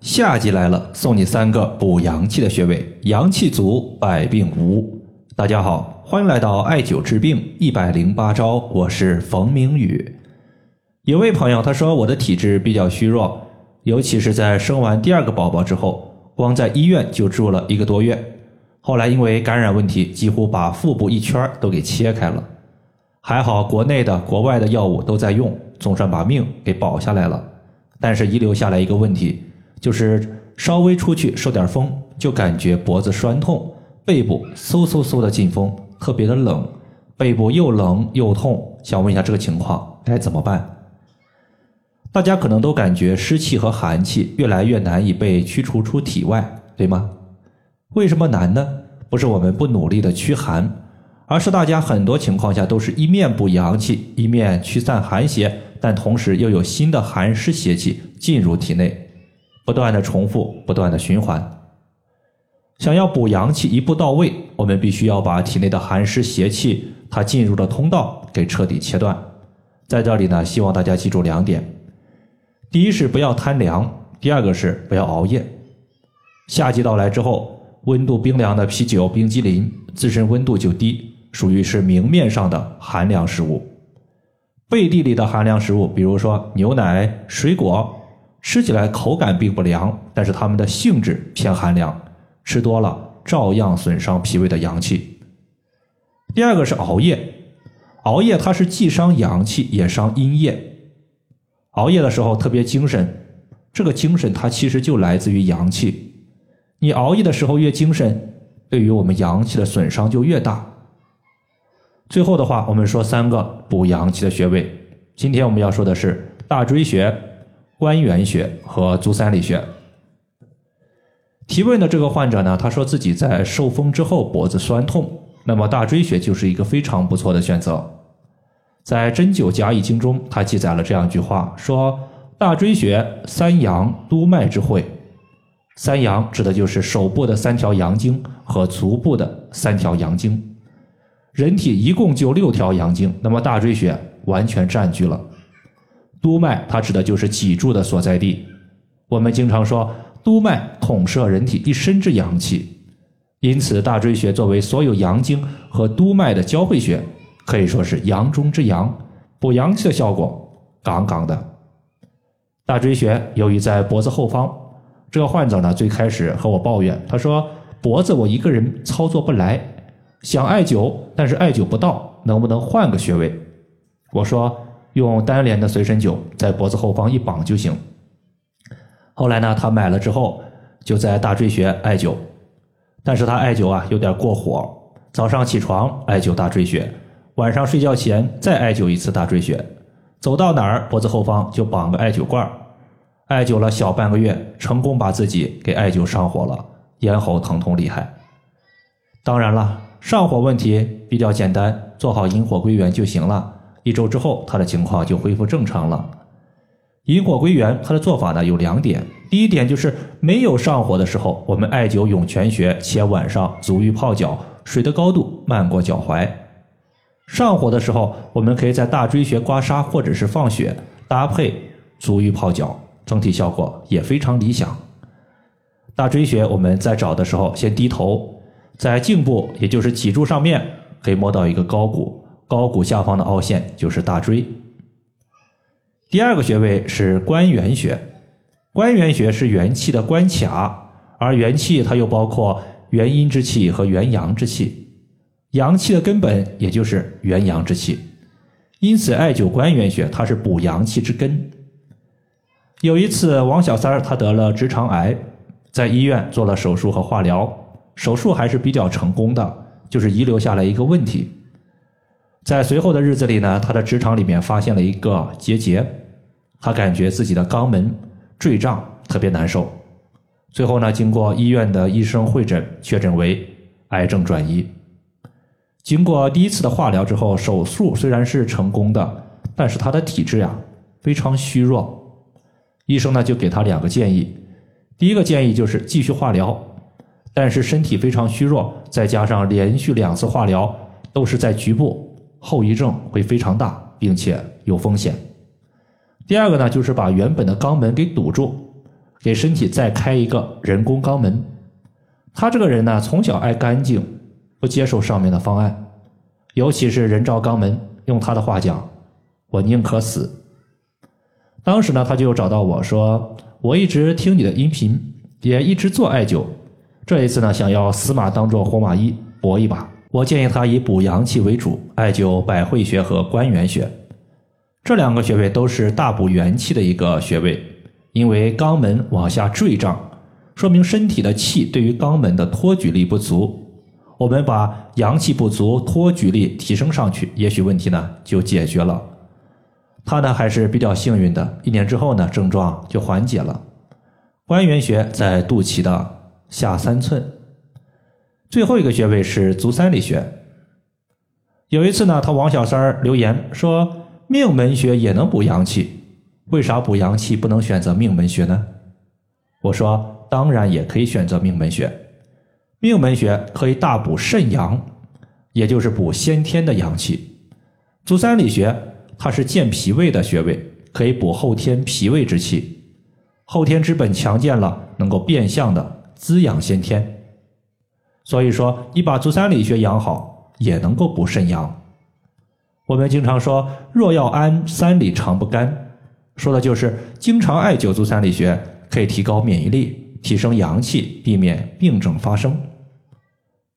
夏季来了，送你三个补阳气的穴位，阳气足，百病无。大家好，欢迎来到艾灸治病一百零八招，我是冯明宇。有位朋友他说我的体质比较虚弱，尤其是在生完第二个宝宝之后，光在医院就住了一个多月，后来因为感染问题，几乎把腹部一圈都给切开了。还好国内的、国外的药物都在用，总算把命给保下来了。但是遗留下来一个问题。就是稍微出去受点风，就感觉脖子酸痛，背部嗖嗖嗖的进风，特别的冷，背部又冷又痛。想问一下这个情况该怎么办？大家可能都感觉湿气和寒气越来越难以被驱除出体外，对吗？为什么难呢？不是我们不努力的驱寒，而是大家很多情况下都是一面补阳气，一面驱散寒邪，但同时又有新的寒湿邪气进入体内。不断的重复，不断的循环。想要补阳气一步到位，我们必须要把体内的寒湿邪气它进入的通道给彻底切断。在这里呢，希望大家记住两点：第一是不要贪凉，第二个是不要熬夜。夏季到来之后，温度冰凉的啤酒、冰激凌自身温度就低，属于是明面上的寒凉食物。背地里的寒凉食物，比如说牛奶、水果。吃起来口感并不凉，但是它们的性质偏寒凉，吃多了照样损伤脾胃的阳气。第二个是熬夜，熬夜它是既伤阳气也伤阴液。熬夜的时候特别精神，这个精神它其实就来自于阳气。你熬夜的时候越精神，对于我们阳气的损伤就越大。最后的话，我们说三个补阳气的穴位。今天我们要说的是大椎穴。关元穴和足三里穴。提问的这个患者呢，他说自己在受风之后脖子酸痛，那么大椎穴就是一个非常不错的选择。在《针灸甲乙经》中，他记载了这样一句话：说大椎穴三阳督脉之会。三阳指的就是手部的三条阳经和足部的三条阳经。人体一共就六条阳经，那么大椎穴完全占据了。督脉，它指的就是脊柱的所在地。我们经常说，督脉统摄人体一身之阳气，因此大椎穴作为所有阳经和督脉的交汇穴，可以说是阳中之阳，补阳气的效果杠杠的。大椎穴由于在脖子后方，这个患者呢最开始和我抱怨，他说脖子我一个人操作不来，想艾灸，但是艾灸不到，能不能换个穴位？我说。用单联的随身灸在脖子后方一绑就行。后来呢，他买了之后就在大椎穴艾灸，但是他艾灸啊有点过火，早上起床艾灸大椎穴，晚上睡觉前再艾灸一次大椎穴，走到哪儿脖子后方就绑个艾灸罐艾灸了小半个月，成功把自己给艾灸上火了，咽喉疼痛厉害。当然了，上火问题比较简单，做好引火归元就行了。一周之后，他的情况就恢复正常了。引火归元，他的做法呢有两点。第一点就是没有上火的时候，我们艾灸涌泉穴，且晚上足浴泡脚，水的高度漫过脚踝。上火的时候，我们可以在大椎穴刮痧或者是放血，搭配足浴泡脚，整体效果也非常理想。大椎穴我们在找的时候，先低头，在颈部，也就是脊柱上面，可以摸到一个高骨。高骨下方的凹陷就是大椎。第二个穴位是关元穴，关元穴是元气的关卡，而元气它又包括元阴之气和元阳之气，阳气的根本也就是元阳之气，因此艾灸关元穴它是补阳气之根。有一次，王小三儿他得了直肠癌，在医院做了手术和化疗，手术还是比较成功的，就是遗留下来一个问题。在随后的日子里呢，他的直肠里面发现了一个结节，他感觉自己的肛门坠胀，特别难受。最后呢，经过医院的医生会诊，确诊为癌症转移。经过第一次的化疗之后，手术虽然是成功的，但是他的体质呀非常虚弱。医生呢就给他两个建议，第一个建议就是继续化疗，但是身体非常虚弱，再加上连续两次化疗都是在局部。后遗症会非常大，并且有风险。第二个呢，就是把原本的肛门给堵住，给身体再开一个人工肛门。他这个人呢，从小爱干净，不接受上面的方案，尤其是人造肛门。用他的话讲，我宁可死。当时呢，他就找到我说：“我一直听你的音频，也一直做艾灸，这一次呢，想要死马当做活马医搏一把。我建议他以补阳气为主，艾灸百会穴和关元穴，这两个穴位都是大补元气的一个穴位。因为肛门往下坠胀，说明身体的气对于肛门的托举力不足。我们把阳气不足、托举力提升上去，也许问题呢就解决了。”他呢还是比较幸运的，一年之后呢症状就缓解了。关元穴在肚脐的下三寸，最后一个穴位是足三里穴。有一次呢，他王小三儿留言说命门穴也能补阳气，为啥补阳气不能选择命门穴呢？我说当然也可以选择命门穴，命门穴可以大补肾阳，也就是补先天的阳气。足三里穴。它是健脾胃的穴位，可以补后天脾胃之气。后天之本强健了，能够变相的滋养先天。所以说，你把足三里穴养好，也能够补肾阳。我们经常说“若要安，三里常不干”，说的就是经常艾灸足三里穴，可以提高免疫力，提升阳气，避免病症发生。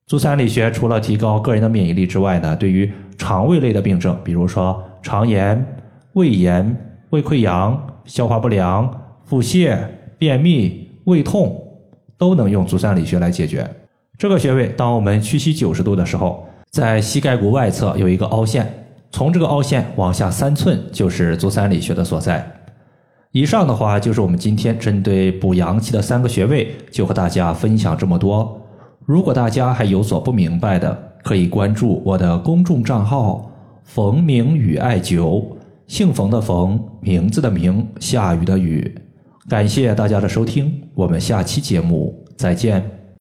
足三里穴除了提高个人的免疫力之外呢，对于肠胃类的病症，比如说。肠炎、胃炎、胃溃疡、消化不良、腹泻、便秘、胃痛，都能用足三里穴来解决。这个穴位，当我们屈膝九十度的时候，在膝盖骨外侧有一个凹陷，从这个凹陷往下三寸就是足三里穴的所在。以上的话就是我们今天针对补阳气的三个穴位，就和大家分享这么多。如果大家还有所不明白的，可以关注我的公众账号。冯明宇艾灸，姓冯的冯，名字的名，下雨的雨。感谢大家的收听，我们下期节目再见。